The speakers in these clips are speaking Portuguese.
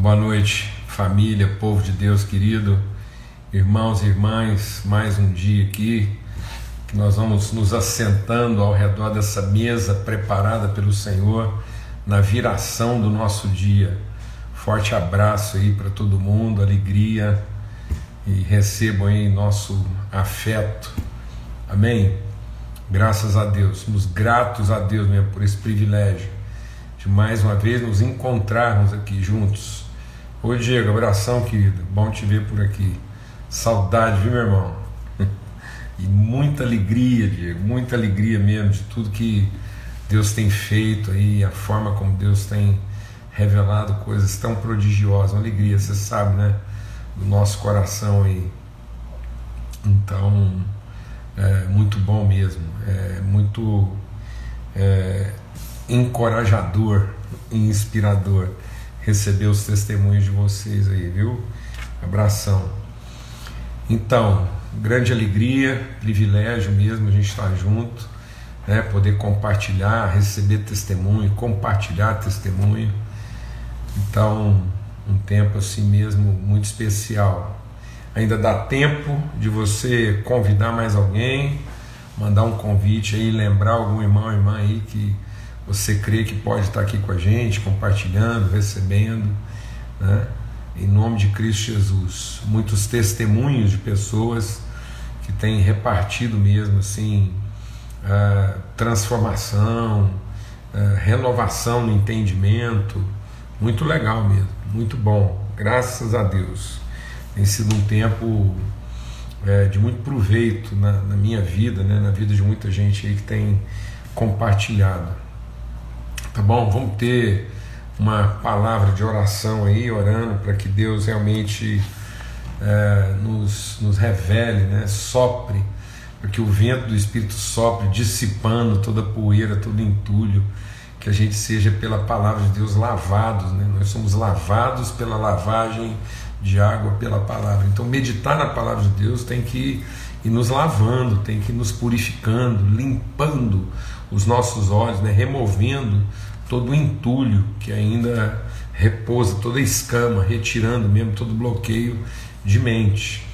Boa noite, família, povo de Deus querido, irmãos e irmãs, mais um dia aqui nós vamos nos assentando ao redor dessa mesa preparada pelo Senhor na viração do nosso dia. Forte abraço aí para todo mundo, alegria e recebam aí nosso afeto. Amém? Graças a Deus, somos gratos a Deus mesmo por esse privilégio de mais uma vez nos encontrarmos aqui juntos. Oi Diego, abração querido, bom te ver por aqui. Saudade, viu meu irmão? E muita alegria, Diego, muita alegria mesmo de tudo que Deus tem feito aí, a forma como Deus tem revelado coisas tão prodigiosas, uma alegria, você sabe, né? Do nosso coração aí. Então, é muito bom mesmo, é muito é, encorajador e inspirador receber os testemunhos de vocês aí, viu? Abração. Então, grande alegria, privilégio mesmo a gente estar junto, né, poder compartilhar, receber testemunho, compartilhar testemunho. Então, um tempo assim mesmo muito especial. Ainda dá tempo de você convidar mais alguém, mandar um convite aí, lembrar algum irmão irmã aí que você crê que pode estar aqui com a gente, compartilhando, recebendo, né? em nome de Cristo Jesus. Muitos testemunhos de pessoas que têm repartido mesmo assim transformação, renovação no entendimento. Muito legal mesmo, muito bom, graças a Deus. Tem sido um tempo é, de muito proveito na, na minha vida, né, na vida de muita gente aí que tem compartilhado. Tá bom? Vamos ter uma palavra de oração aí, orando para que Deus realmente é, nos, nos revele, né, sopre, para que o vento do Espírito sopre, dissipando toda poeira, todo entulho, que a gente seja pela palavra de Deus lavados, né? nós somos lavados pela lavagem de água pela palavra. Então, meditar na palavra de Deus tem que ir nos lavando, tem que ir nos purificando, limpando os nossos olhos, né? removendo todo o entulho que ainda repousa, toda a escama, retirando mesmo todo o bloqueio de mente.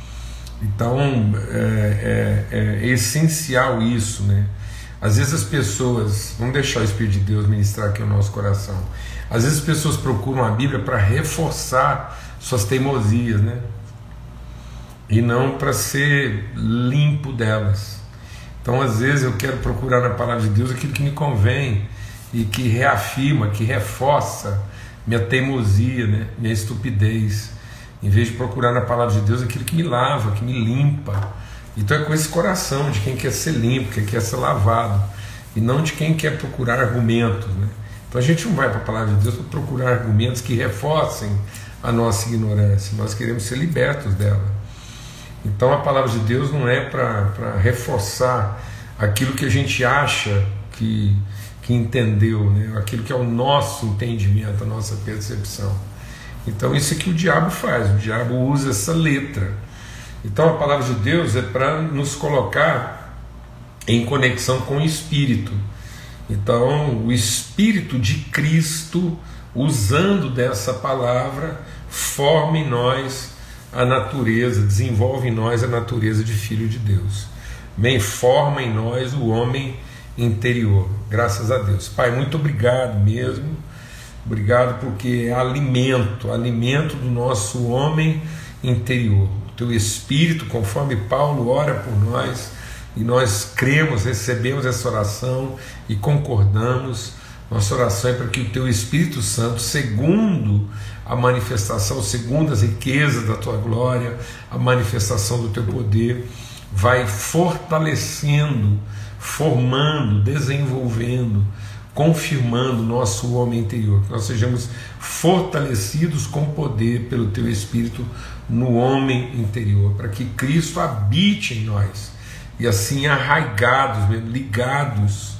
Então é, é, é essencial isso, né? Às vezes as pessoas, vamos deixar o Espírito de Deus ministrar aqui o nosso coração. Às vezes as pessoas procuram a Bíblia para reforçar suas teimosias, né? E não para ser limpo delas. Então, às vezes eu quero procurar na palavra de Deus aquilo que me convém e que reafirma, que reforça minha teimosia, né? minha estupidez, em vez de procurar na palavra de Deus aquilo que me lava, que me limpa. Então é com esse coração de quem quer ser limpo, quem quer ser lavado, e não de quem quer procurar argumentos. Né? Então a gente não vai para a palavra de Deus para procurar argumentos que reforcem a nossa ignorância, nós queremos ser libertos dela. Então a palavra de Deus não é para reforçar aquilo que a gente acha que que entendeu, né? aquilo que é o nosso entendimento, a nossa percepção. Então, isso é que o diabo faz, o diabo usa essa letra. Então, a palavra de Deus é para nos colocar em conexão com o Espírito. Então, o Espírito de Cristo, usando dessa palavra, forma em nós a natureza, desenvolve em nós a natureza de Filho de Deus. Bem, forma em nós o homem interior. Graças a Deus. Pai, muito obrigado mesmo. Obrigado porque é alimento, alimento do nosso homem interior. O teu espírito, conforme Paulo ora por nós, e nós cremos, recebemos essa oração e concordamos. Nossa oração é para que o teu Espírito Santo, segundo a manifestação, segundo as riquezas da tua glória, a manifestação do teu poder, vai fortalecendo formando, desenvolvendo, confirmando nosso homem interior, que nós sejamos fortalecidos com poder pelo Teu Espírito no homem interior, para que Cristo habite em nós e assim arraigados, ligados,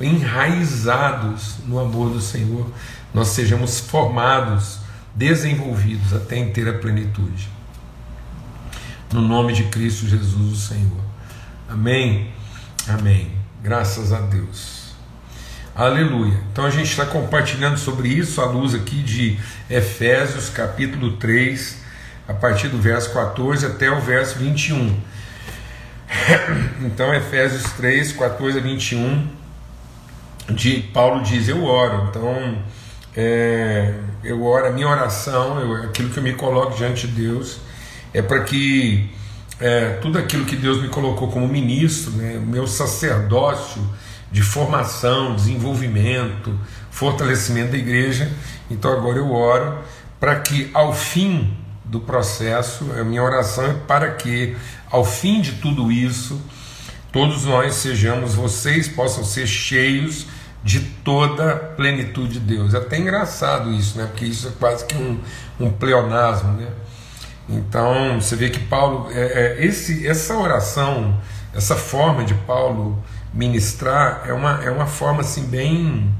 enraizados no amor do Senhor, nós sejamos formados, desenvolvidos até a inteira plenitude. No nome de Cristo Jesus, o Senhor. Amém. Amém. Graças a Deus. Aleluia. Então a gente está compartilhando sobre isso à luz aqui de Efésios capítulo 3, a partir do verso 14 até o verso 21. Então, Efésios 3, 14 a 21, de Paulo diz: Eu oro. Então, é, eu oro, a minha oração, eu, aquilo que eu me coloco diante de Deus, é para que é, tudo aquilo que Deus me colocou como ministro, né, meu sacerdócio, de formação, desenvolvimento, fortalecimento da igreja. Então agora eu oro para que ao fim do processo, a minha oração é para que ao fim de tudo isso, todos nós sejamos, vocês possam ser cheios de toda a plenitude de Deus. É até engraçado isso, né? Porque isso é quase que um, um pleonasmo, né? Então você vê que Paulo, é, é, esse, essa oração, essa forma de Paulo ministrar é uma, é uma forma assim bem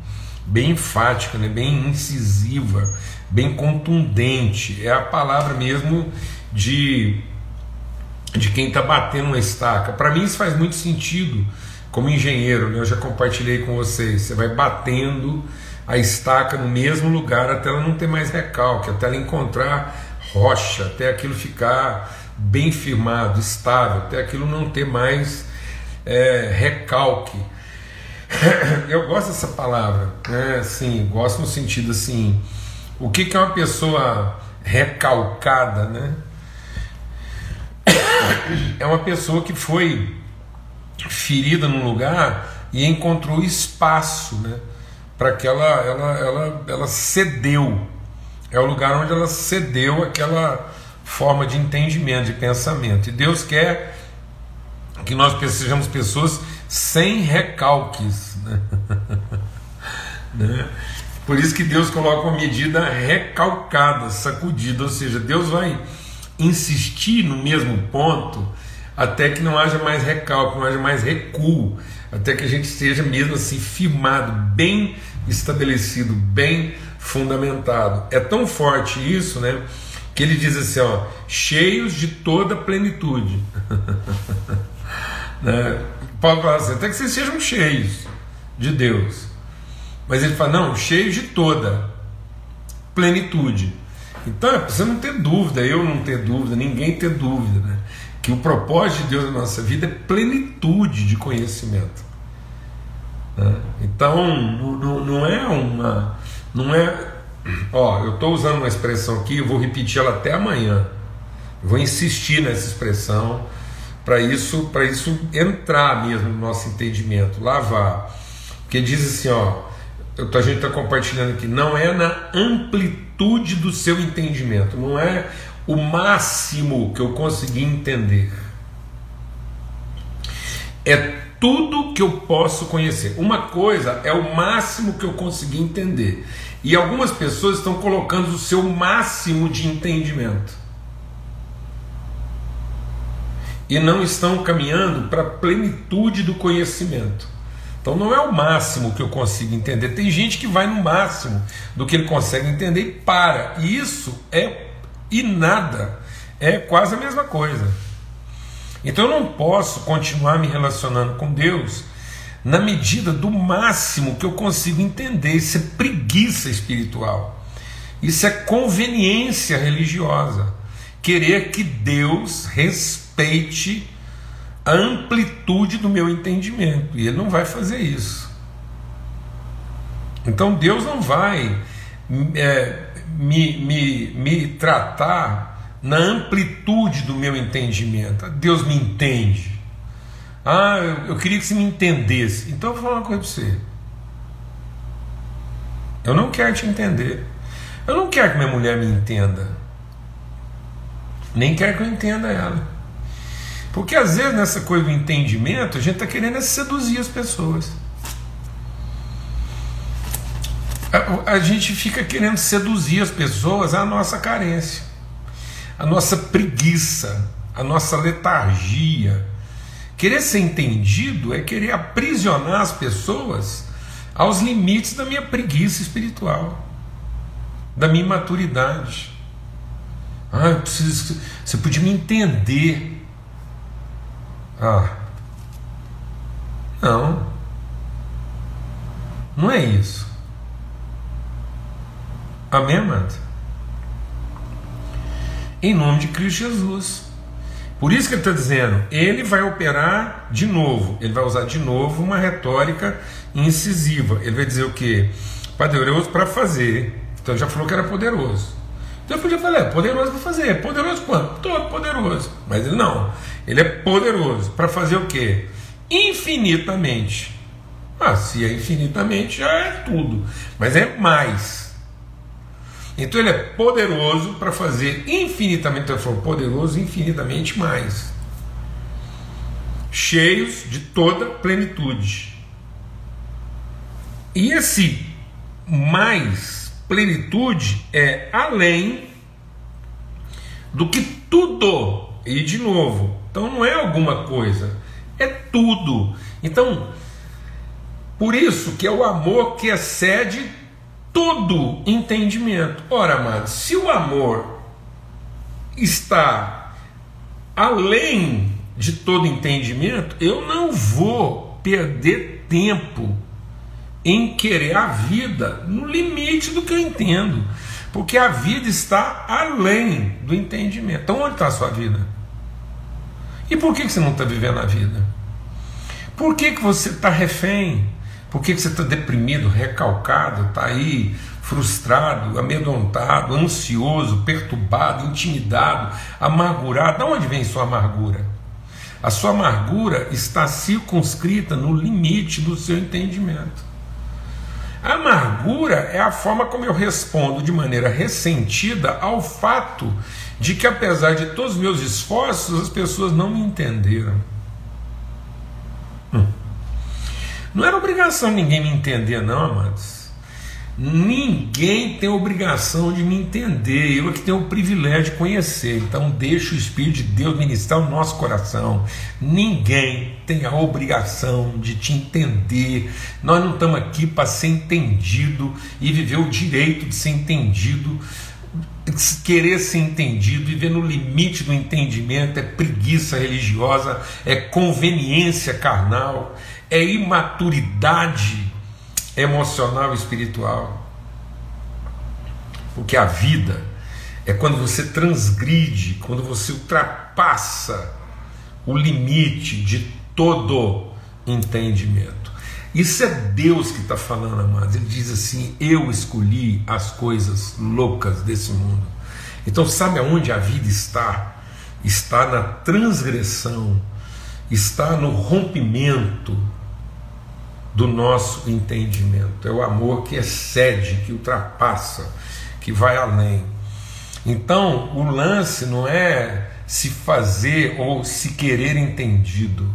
bem enfática, né? bem incisiva, bem contundente. É a palavra mesmo de, de quem está batendo uma estaca. Para mim isso faz muito sentido como engenheiro, né? eu já compartilhei com vocês. Você vai batendo a estaca no mesmo lugar até ela não ter mais recalque, até ela encontrar rocha, até aquilo ficar bem firmado, estável, até aquilo não ter mais é, recalque. Eu gosto dessa palavra, né? Assim, gosto no sentido assim, o que, que é uma pessoa recalcada, né? É uma pessoa que foi ferida num lugar e encontrou espaço, né? Para que ela, ela, ela, ela cedeu. É o lugar onde ela cedeu aquela forma de entendimento, de pensamento. E Deus quer que nós sejamos pessoas sem recalques. Né? né? Por isso que Deus coloca uma medida recalcada, sacudida, ou seja, Deus vai insistir no mesmo ponto até que não haja mais recalque, não haja mais recuo, até que a gente esteja mesmo assim firmado, bem estabelecido, bem fundamentado. É tão forte isso, né? Que ele diz assim, ó, cheios de toda plenitude. Né? Paulo fala assim, até que vocês sejam cheios de Deus. Mas ele fala, não, cheios de toda plenitude. Então é você não ter dúvida, eu não ter dúvida, ninguém ter dúvida, né? Que o propósito de Deus na nossa vida é plenitude de conhecimento. Né? Então não, não é uma. Não é. Ó, eu estou usando uma expressão aqui, eu vou repetir ela até amanhã. Eu vou insistir nessa expressão para isso, para isso entrar mesmo no nosso entendimento, lavar. Porque diz assim, ó, a gente está compartilhando aqui, não é na amplitude do seu entendimento, não é o máximo que eu consegui entender. É tudo que eu posso conhecer. Uma coisa é o máximo que eu consegui entender. E algumas pessoas estão colocando o seu máximo de entendimento e não estão caminhando para a plenitude do conhecimento. Então não é o máximo que eu consigo entender. Tem gente que vai no máximo do que ele consegue entender e para. E isso é e nada. É quase a mesma coisa. Então eu não posso continuar me relacionando com Deus na medida do máximo que eu consigo entender. Isso é preguiça espiritual. Isso é conveniência religiosa. Querer que Deus respeite a amplitude do meu entendimento. E ele não vai fazer isso. Então Deus não vai é, me, me, me tratar na amplitude do meu entendimento. Deus me entende. Ah, eu, eu queria que você me entendesse. Então eu vou falar uma coisa para você. Eu não quero te entender. Eu não quero que minha mulher me entenda. Nem quero que eu entenda ela. Porque às vezes nessa coisa do entendimento, a gente está querendo é seduzir as pessoas. A, a, gente fica querendo seduzir as pessoas à nossa carência, à nossa preguiça, à nossa letargia. Querer ser entendido é querer aprisionar as pessoas aos limites da minha preguiça espiritual, da minha imaturidade. Ah, eu preciso, você podia me entender. Ah. Não. Não é isso. Amém, amado? Em nome de Cristo Jesus. Por isso que ele está dizendo, ele vai operar de novo, ele vai usar de novo uma retórica incisiva. Ele vai dizer o que? Poderoso para fazer. Então já falou que era poderoso. Então eu podia falar, é poderoso para fazer. Poderoso quanto? Todo poderoso. Mas ele não. Ele é poderoso para fazer o que? Infinitamente. Ah, se é infinitamente, já é tudo. Mas é mais. Então ele é poderoso para fazer infinitamente, então ele falou poderoso infinitamente mais. Cheios de toda plenitude. E esse mais plenitude é além do que tudo. E de novo, então não é alguma coisa, é tudo. Então, por isso que é o amor que excede todo entendimento. Ora, amados, se o amor está além de todo entendimento, eu não vou perder tempo em querer a vida no limite do que eu entendo, porque a vida está além do entendimento. Então, onde está a sua vida? E por que você não está vivendo a vida? Por que, que você está refém? Por que, que você está deprimido, recalcado, está aí frustrado, amedrontado, ansioso, perturbado, intimidado, amargurado? De onde vem sua amargura? A sua amargura está circunscrita no limite do seu entendimento. A amargura é a forma como eu respondo de maneira ressentida ao fato de que, apesar de todos os meus esforços, as pessoas não me entenderam. Não era obrigação ninguém me entender, não, amados. Ninguém tem obrigação de me entender, eu é que tenho o privilégio de conhecer. Então, deixa o Espírito de Deus ministrar o nosso coração. Ninguém tem a obrigação de te entender. Nós não estamos aqui para ser entendido e viver o direito de ser entendido. Querer ser entendido, viver no limite do entendimento é preguiça religiosa, é conveniência carnal, é imaturidade emocional e espiritual. Porque a vida é quando você transgride, quando você ultrapassa o limite de todo entendimento. Isso é Deus que está falando, amados. Ele diz assim: Eu escolhi as coisas loucas desse mundo. Então, sabe aonde a vida está? Está na transgressão, está no rompimento do nosso entendimento. É o amor que excede, que ultrapassa, que vai além. Então, o lance não é se fazer ou se querer entendido.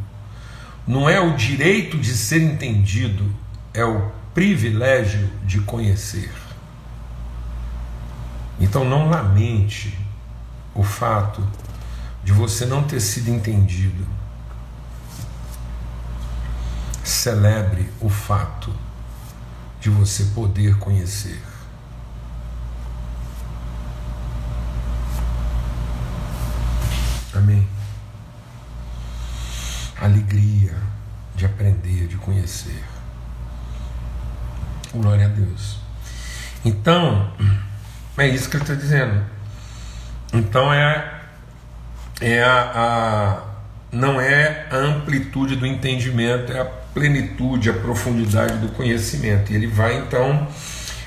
Não é o direito de ser entendido, é o privilégio de conhecer. Então não lamente o fato de você não ter sido entendido celebre o fato de você poder conhecer. Amém. Alegria de aprender, de conhecer. Glória a Deus. Então, é isso que ele está dizendo. Então é, é a, a, não é a amplitude do entendimento, é a plenitude, a profundidade do conhecimento. E ele vai então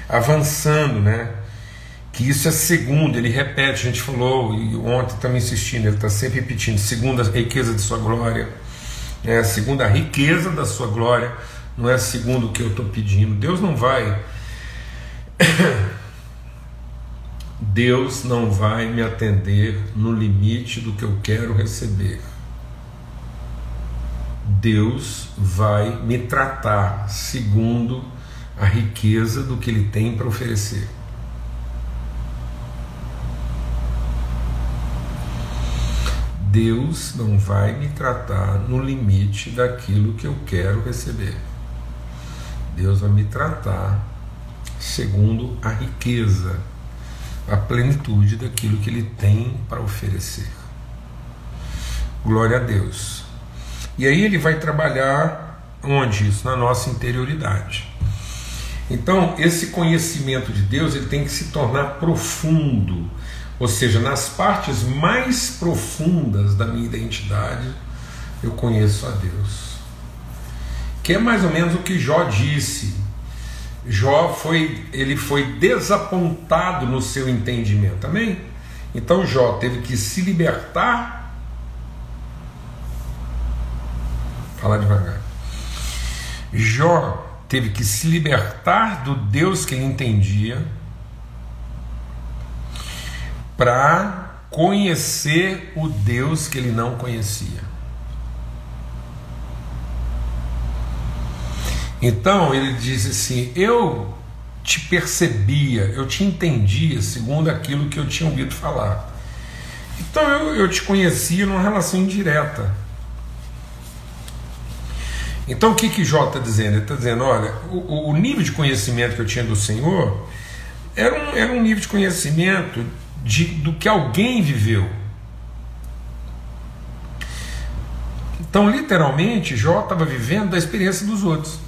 avançando, né? Que isso é segundo, ele repete, a gente falou, e ontem também insistindo, ele está sempre repetindo, segunda a riqueza de sua glória, é a segunda a riqueza da sua glória, não é segundo o que eu estou pedindo. Deus não vai. Deus não vai me atender no limite do que eu quero receber. Deus vai me tratar segundo a riqueza do que Ele tem para oferecer. Deus não vai me tratar no limite daquilo que eu quero receber. Deus vai me tratar segundo a riqueza, a plenitude daquilo que Ele tem para oferecer. Glória a Deus. E aí ele vai trabalhar onde isso? Na nossa interioridade. Então, esse conhecimento de Deus ele tem que se tornar profundo, ou seja, nas partes mais profundas da minha identidade, eu conheço a Deus. Que é mais ou menos o que Jó disse. Jó foi, ele foi desapontado no seu entendimento. Amém? Então Jó teve que se libertar. Falar devagar. Jó teve que se libertar do Deus que ele entendia para conhecer o Deus que ele não conhecia. Então ele diz assim: Eu te percebia, eu te entendia segundo aquilo que eu tinha ouvido falar. Então eu, eu te conhecia numa relação indireta. Então o que, que Jó está dizendo? Ele está dizendo: olha, o, o, nível de conhecimento que eu tinha do Senhor era um, era um nível de conhecimento de, do que alguém viveu. Então, literalmente, Jó estava vivendo da experiência dos outros.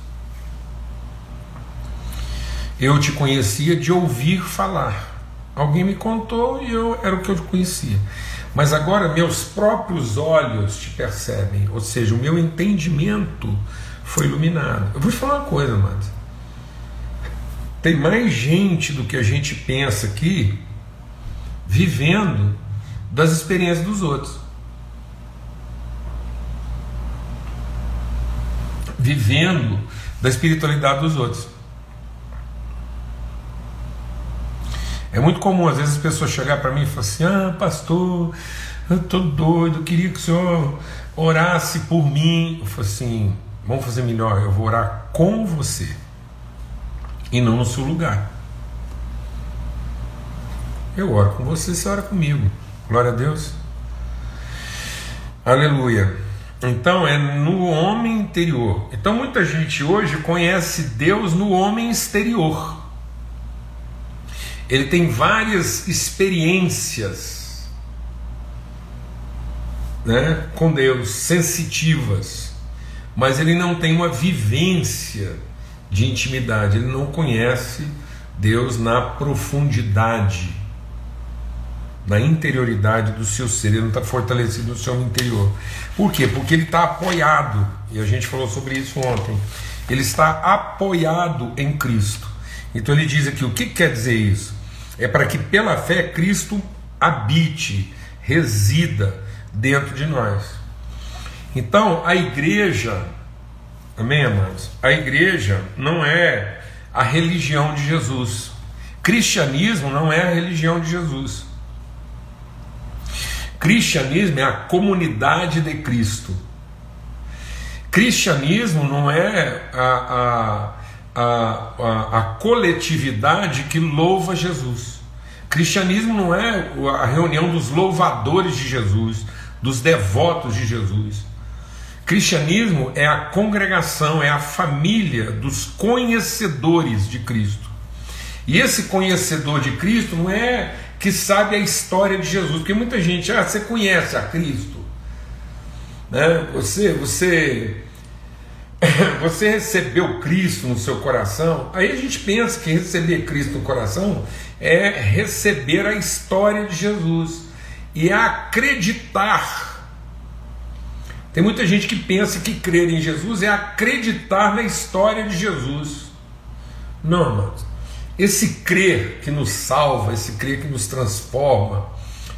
Eu te conhecia de ouvir falar. Alguém me contou e eu era o que eu conhecia. Mas agora meus próprios olhos te percebem, ou seja, o meu entendimento foi iluminado. Eu vou te falar uma coisa, mano. Tem mais gente do que a gente pensa aqui vivendo das experiências dos outros. Vivendo da espiritualidade dos outros. É muito comum, às vezes, as pessoas chegar para mim e falar assim: Ah, pastor, eu estou doido, eu queria que o senhor orasse por mim. Eu falo assim: Vamos fazer melhor, eu vou orar com você e não no seu lugar. Eu oro com você, você ora comigo. Glória a Deus. Aleluia. Então é no homem interior. Então muita gente hoje conhece Deus no homem exterior. Ele tem várias experiências né, com Deus, sensitivas, mas ele não tem uma vivência de intimidade, ele não conhece Deus na profundidade, na interioridade do seu ser, ele não está fortalecido no seu interior. Por quê? Porque ele está apoiado, e a gente falou sobre isso ontem, ele está apoiado em Cristo. Então ele diz aqui: o que quer dizer isso? É para que pela fé Cristo habite, resida dentro de nós. Então, a igreja, amém, amados? A igreja não é a religião de Jesus. Cristianismo não é a religião de Jesus. Cristianismo é a comunidade de Cristo. Cristianismo não é a, a a, a, coletividade que louva Jesus. Cristianismo não é a reunião dos louvadores de Jesus, dos devotos de Jesus. Cristianismo é a congregação, é a família dos conhecedores de Cristo. E esse conhecedor de Cristo não é que sabe a história de Jesus, porque muita gente, ah, você conhece a Cristo, né? Você, você você recebeu Cristo no seu coração, aí a gente pensa que receber Cristo no coração é receber a história de Jesus e acreditar. Tem muita gente que pensa que crer em Jesus é acreditar na história de Jesus. Não, amados. Esse crer que nos salva, esse crer que nos transforma,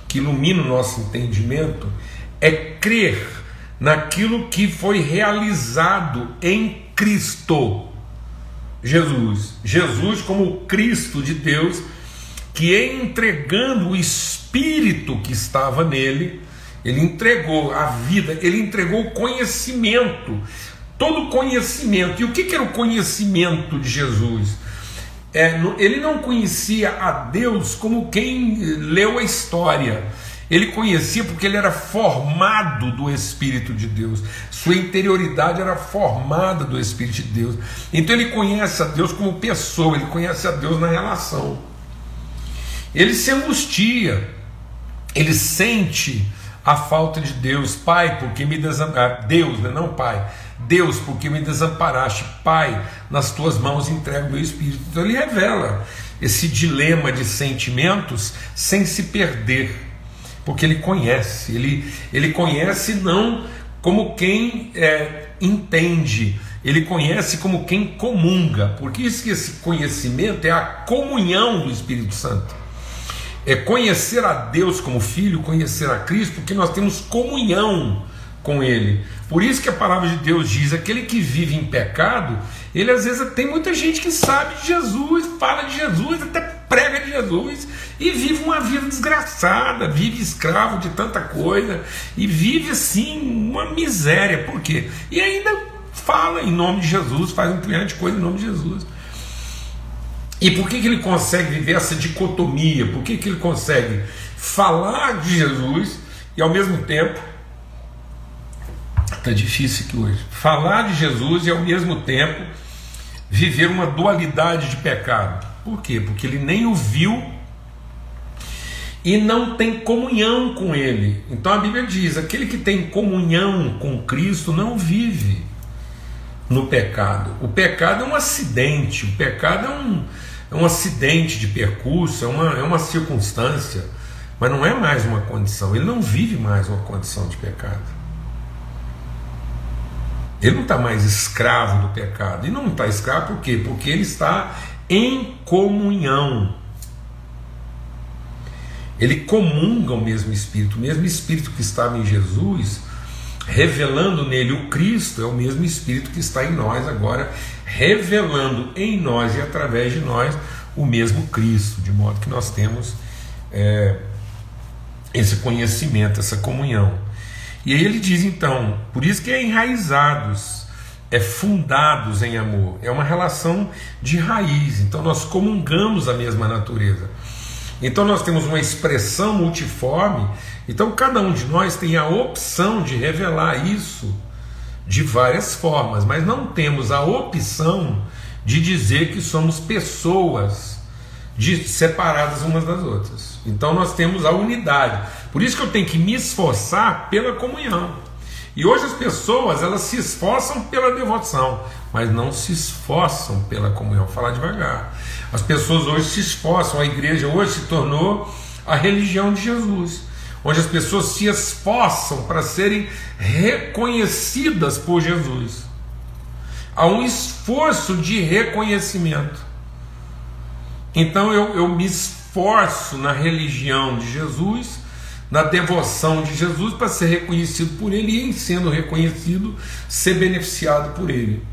que ilumina o nosso entendimento, é crer naquilo que foi realizado em Cristo Jesus. Jesus, como o Cristo de Deus, que entregando o Espírito que estava nele, ele entregou a vida, ele entregou o conhecimento, todo o conhecimento. E o que era o conhecimento de Jesus? É, ele não conhecia a Deus como quem leu a história ele conhecia porque ele era formado do Espírito de Deus. Sua interioridade era formada do Espírito de Deus. Então ele conhece a Deus como pessoa, ele conhece a Deus na relação. Ele se angustia, ele sente a falta de Deus, Pai, porque me desamparaste, Deus, né? não Pai, Deus, porque me desamparaste, Pai, nas tuas mãos entrego o meu espírito. Então ele revela esse dilema de sentimentos sem se perder, porque ele conhece, ele, ele conhece não como quem é, entende, ele conhece como quem comunga, porque isso que esse conhecimento é a comunhão do Espírito Santo. É conhecer a Deus como filho, conhecer a Cristo, porque nós temos comunhão com Ele. Por isso que a palavra de Deus diz: aquele que vive em pecado, ele às vezes tem muita gente que sabe de Jesus, fala de Jesus, até prega Jesus e vive uma vida desgraçada, vive escravo de tanta coisa e vive assim uma miséria. Por quê? E ainda fala em nome de Jesus, faz um punhado de coisa em nome de Jesus. E por que, que ele consegue viver essa dicotomia? Por que, que ele consegue falar de Jesus e ao mesmo tempo Está difícil aqui hoje. Falar de Jesus e ao mesmo tempo viver uma dualidade de pecado. Por quê? Porque ele nem o viu e não tem comunhão com ele. Então a Bíblia diz: aquele que tem comunhão com Cristo não vive no pecado. O pecado é um acidente, o pecado é um, é um acidente de percurso, é uma, é uma circunstância, mas não é mais uma condição. Ele não vive mais uma condição de pecado. Ele não está mais escravo do pecado. E não está escravo por quê? Porque ele está em comunhão. Ele comunga o mesmo Espírito. O mesmo Espírito que estava em Jesus, revelando nele o Cristo, é o mesmo Espírito que está em nós agora, revelando em nós e através de nós o mesmo Cristo, de modo que nós temos é, esse conhecimento, essa comunhão. E aí ele diz então, por isso que é enraizados, é fundados em amor, é uma relação de raiz. Então nós comungamos a mesma natureza. Então nós temos uma expressão multiforme. Então cada um de nós tem a opção de revelar isso de várias formas, mas não temos a opção de dizer que somos pessoas de, separadas umas das outras. Então nós temos a unidade. Por isso que eu tenho que me esforçar pela comunhão. E hoje as pessoas elas se esforçam pela devoção, mas não se esforçam pela comunhão. Vou falar devagar. As pessoas hoje se esforçam, a igreja hoje se tornou a religião de Jesus, onde as pessoas se esforçam para serem reconhecidas por Jesus. Há um esforço de reconhecimento. Então eu, eu me esforço na religião de Jesus na devoção de Jesus para ser reconhecido por Ele e, em sendo reconhecido, ser beneficiado por Ele.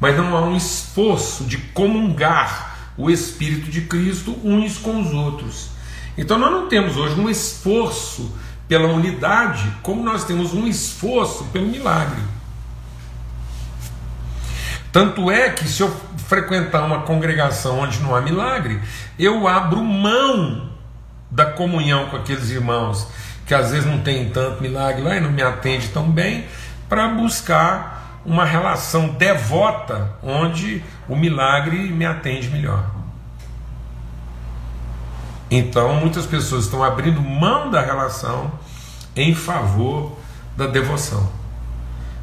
Mas não há um esforço de comungar o Espírito de Cristo uns com os outros. Então nós não temos hoje um esforço pela unidade, como nós temos um esforço pelo milagre. Tanto é que se eu frequentar uma congregação onde não há milagre, eu abro mão da comunhão com aqueles irmãos que às vezes não tem tanto milagre lá e não me atende tão bem, para buscar uma relação devota onde o milagre me atende melhor. Então, muitas pessoas estão abrindo mão da relação em favor da devoção.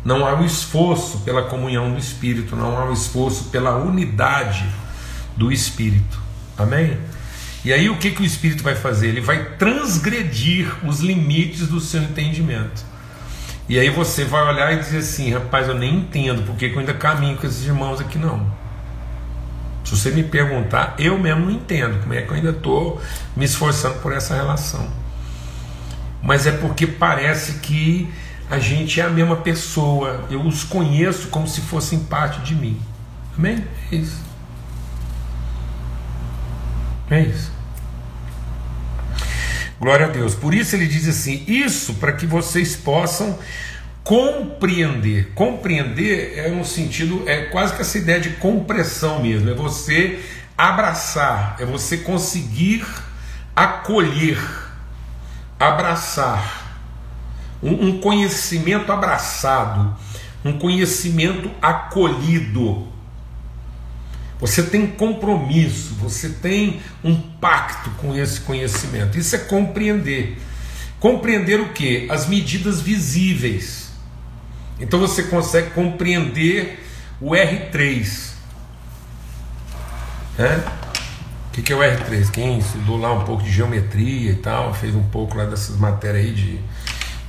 Não há um esforço pela comunhão do Espírito, não há um esforço pela unidade do Espírito. Amém? E aí o que, que o Espírito vai fazer? Ele vai transgredir os limites do seu entendimento. E aí você vai olhar e dizer assim, rapaz, eu nem entendo porque eu ainda caminho com esses irmãos aqui não. Se você me perguntar, eu mesmo não entendo como é que eu ainda estou me esforçando por essa relação. Mas é porque parece que a gente é a mesma pessoa, eu os conheço como se fossem parte de mim. Amém? É isso. É isso. Glória a Deus. Por isso ele diz assim: isso para que vocês possam compreender. Compreender é um sentido, é quase que essa ideia de compressão mesmo, é você abraçar, é você conseguir acolher, abraçar. Um, um conhecimento abraçado, um conhecimento acolhido. Você tem compromisso, você tem um pacto com esse conhecimento. Isso é compreender. Compreender o que? As medidas visíveis. Então você consegue compreender o R3. Né? O que, que é o R3? Quem estudou lá um pouco de geometria e tal, fez um pouco lá dessas matérias aí de,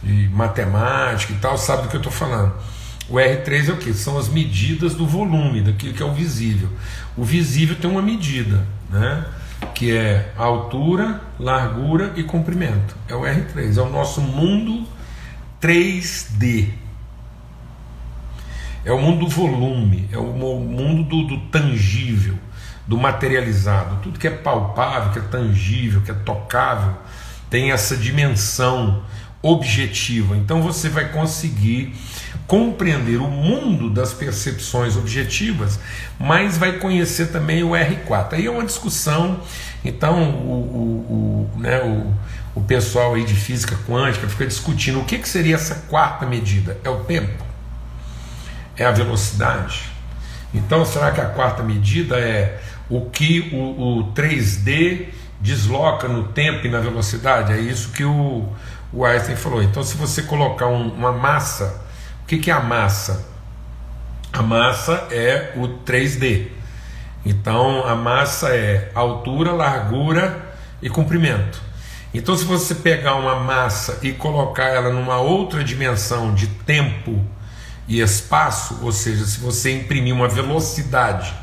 de matemática e tal, sabe do que eu estou falando. O R3 é o que? São as medidas do volume, daquilo que é o visível. O visível tem uma medida, né? que é altura, largura e comprimento. É o R3, é o nosso mundo 3D. É o mundo do volume, é o mundo do, do tangível, do materializado. Tudo que é palpável, que é tangível, que é tocável, tem essa dimensão objetiva. Então você vai conseguir compreender o mundo das percepções objetivas, mas vai conhecer também o R4. Aí é uma discussão, então o, o, o, né, o, o pessoal aí de física quântica fica discutindo o que, que seria essa quarta medida. É o tempo? É a velocidade? Então será que a quarta medida é o que o, o 3D desloca no tempo e na velocidade? É isso que o, o Einstein falou. Então, se você colocar um, uma massa, que, que é a massa? A massa é o 3D. Então, a massa é altura, largura e comprimento. Então, se você pegar uma massa e colocar ela numa outra dimensão de tempo e espaço, ou seja, se você imprimir uma velocidade,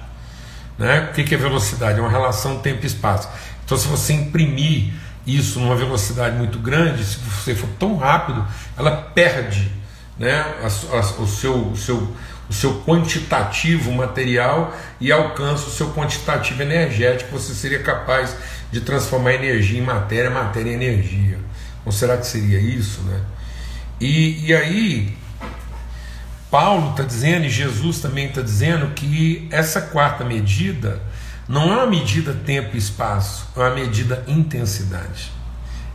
né? o que é velocidade? É uma relação tempo-espaço. Então, se você imprimir isso numa velocidade muito grande, se você for tão rápido, ela perde né, a, a, o, seu, o, seu, o seu quantitativo material e alcança o seu quantitativo energético. Você seria capaz de transformar energia em matéria, matéria em energia. Ou será que seria isso? Né? E, e aí, Paulo está dizendo, e Jesus também está dizendo, que essa quarta medida não é uma medida tempo e espaço, é uma medida intensidade.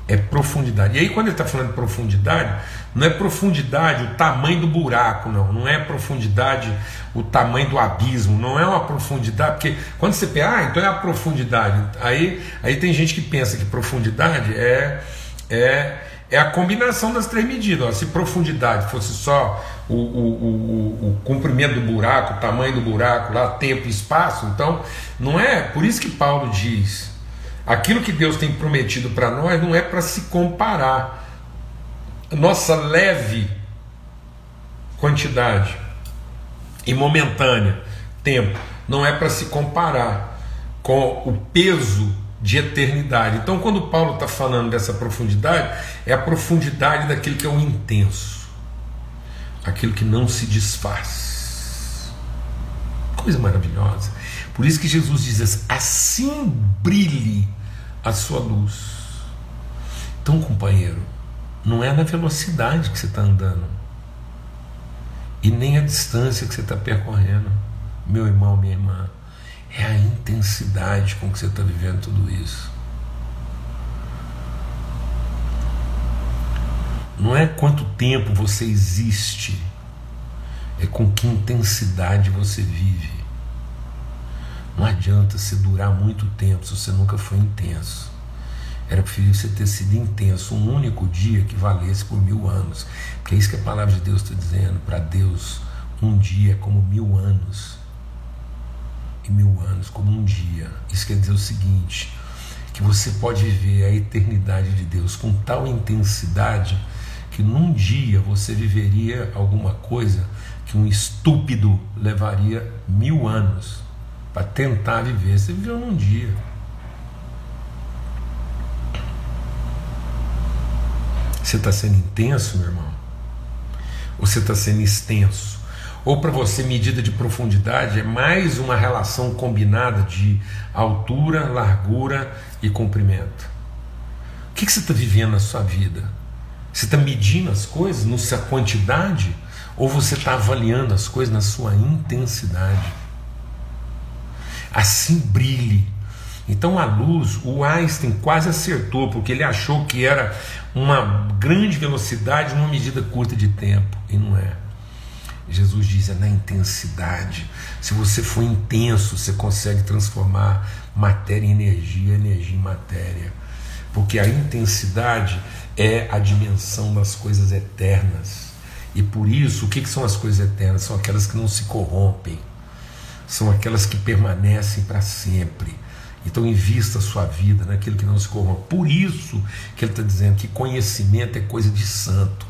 É profundidade. E aí, quando ele está falando de profundidade, não é profundidade o tamanho do buraco, não. Não é profundidade o tamanho do abismo. Não é uma profundidade, porque quando você pensa, ah, então é a profundidade. Aí, aí tem gente que pensa que profundidade é, é é a combinação das três medidas. Ó. Se profundidade fosse só o, o, o, o, comprimento do buraco, o tamanho do buraco, lá, tempo e espaço, então não é. Por isso que Paulo diz: aquilo que Deus tem prometido para nós não é para se comparar. Nossa leve quantidade e momentânea tempo não é para se comparar com o peso de eternidade. Então, quando Paulo está falando dessa profundidade, é a profundidade daquilo que é o intenso, aquilo que não se desfaz. Coisa maravilhosa. Por isso que Jesus diz assim: brilhe a sua luz. Então, companheiro, não é na velocidade que você está andando, e nem a distância que você está percorrendo, meu irmão, minha irmã é a intensidade com que você está vivendo tudo isso. Não é quanto tempo você existe, é com que intensidade você vive. Não adianta se durar muito tempo se você nunca foi intenso. Era preferível você ter sido intenso um único dia que valesse por mil anos. Porque é isso que a palavra de Deus está dizendo. Para Deus, um dia é como mil anos e mil anos como um dia. Isso quer dizer o seguinte: que você pode viver a eternidade de Deus com tal intensidade que num dia você viveria alguma coisa que um estúpido levaria mil anos para tentar viver. Você viveu num dia. Você está sendo intenso, meu irmão? Ou você está sendo extenso? ou para você medida de profundidade é mais uma relação combinada de altura, largura e comprimento. O que, que você está vivendo na sua vida? Você está medindo as coisas na sua quantidade ou você está avaliando as coisas na sua intensidade? Assim brilhe. Então a luz, o Einstein quase acertou, porque ele achou que era uma grande velocidade numa medida curta de tempo, e não é. Jesus diz: é na intensidade. Se você for intenso, você consegue transformar matéria em energia, energia em matéria. Porque a intensidade é a dimensão das coisas eternas. E por isso, o que, que são as coisas eternas? São aquelas que não se corrompem, são aquelas que permanecem para sempre. Então invista a sua vida naquilo que não se corrompe. Por isso que ele está dizendo que conhecimento é coisa de santo.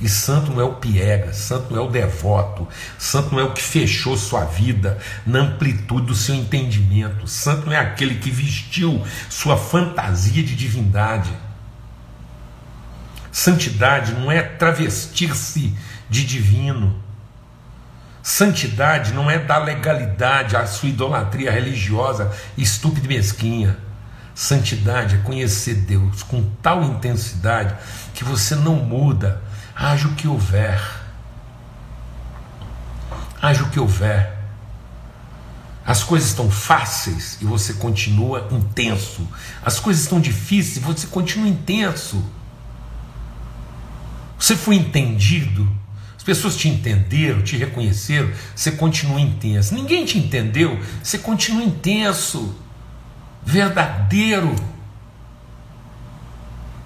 E santo não é o piega, santo não é o devoto, santo não é o que fechou sua vida na amplitude do seu entendimento. Santo não é aquele que vestiu sua fantasia de divindade. Santidade não é travestir-se de divino. Santidade não é dar legalidade à sua idolatria religiosa estúpida e mesquinha. Santidade é conhecer Deus com tal intensidade que você não muda, haja o que houver. Haja o que houver. As coisas estão fáceis e você continua intenso. As coisas estão difíceis e você continua intenso. Você foi entendido pessoas te entenderam, te reconheceram, você continua intenso. Ninguém te entendeu, você continua intenso, verdadeiro,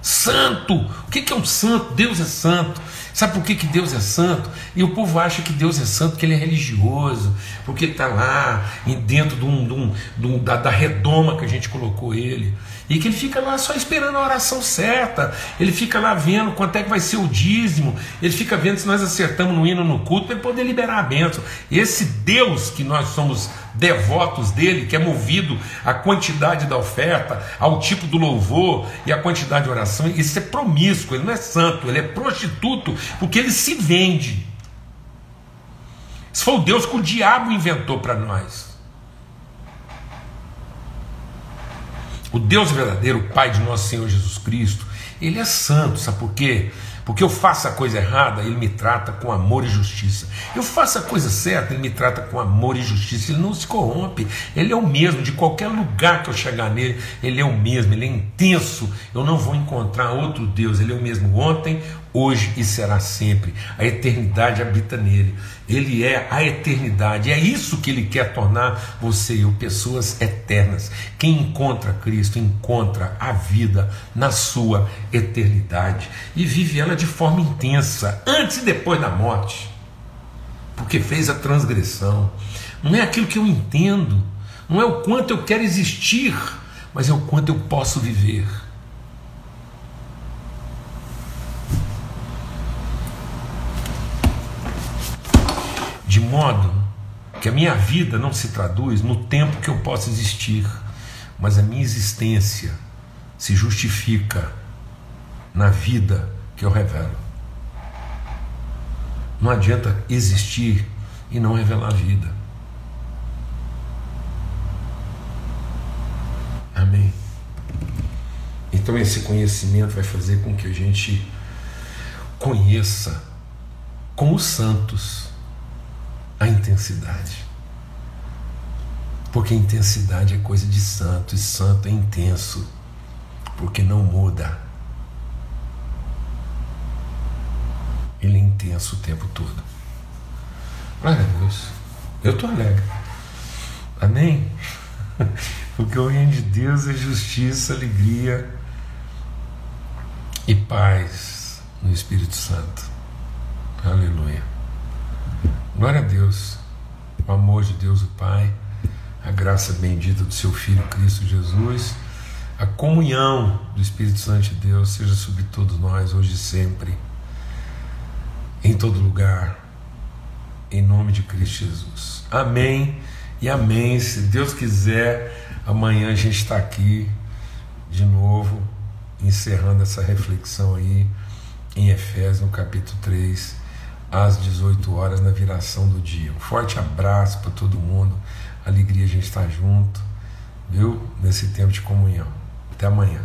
santo. O que é um santo? Deus é santo. Sabe por que, que Deus é santo? E o povo acha que Deus é santo porque ele é religioso, porque está lá dentro de um, de um, de um da, da redoma que a gente colocou ele. E que ele fica lá só esperando a oração certa, ele fica lá vendo quanto é que vai ser o dízimo, ele fica vendo se nós acertamos no hino no culto para poder liberar a bênção. Esse Deus que nós somos devotos dele, que é movido à quantidade da oferta, ao tipo do louvor e à quantidade de oração, isso é promíscuo, ele não é santo, ele é prostituto, porque ele se vende. Esse foi o Deus que o diabo inventou para nós. O Deus verdadeiro, o Pai de nosso Senhor Jesus Cristo, ele é santo, sabe por quê? Porque eu faço a coisa errada, ele me trata com amor e justiça. Eu faço a coisa certa, ele me trata com amor e justiça. Ele não se corrompe, ele é o mesmo. De qualquer lugar que eu chegar nele, ele é o mesmo, ele é intenso. Eu não vou encontrar outro Deus, ele é o mesmo ontem, hoje e será sempre. A eternidade habita nele. Ele é a eternidade. É isso que ele quer tornar você e eu pessoas eternas. Quem encontra Cristo encontra a vida na sua eternidade e vive ela de forma intensa, antes e depois da morte. Porque fez a transgressão. Não é aquilo que eu entendo, não é o quanto eu quero existir, mas é o quanto eu posso viver. de modo que a minha vida não se traduz no tempo que eu posso existir, mas a minha existência se justifica na vida que eu revelo. Não adianta existir e não revelar a vida. Amém. Então esse conhecimento vai fazer com que a gente conheça como os santos a intensidade. Porque intensidade é coisa de santo, e santo é intenso, porque não muda. Ele é intenso o tempo todo. Glória a Deus. Eu estou alegre. Amém? Porque o reino de Deus é justiça, alegria e paz no Espírito Santo. Aleluia. Glória a Deus, o amor de Deus o Pai, a graça bendita do seu Filho Cristo Jesus, a comunhão do Espírito Santo de Deus seja sobre todos nós, hoje e sempre, em todo lugar, em nome de Cristo Jesus. Amém e amém. Se Deus quiser, amanhã a gente está aqui de novo, encerrando essa reflexão aí em Efésios, no capítulo 3 às 18 horas na viração do dia. Um forte abraço para todo mundo. Alegria a gente estar junto, viu? Nesse tempo de comunhão. Até amanhã.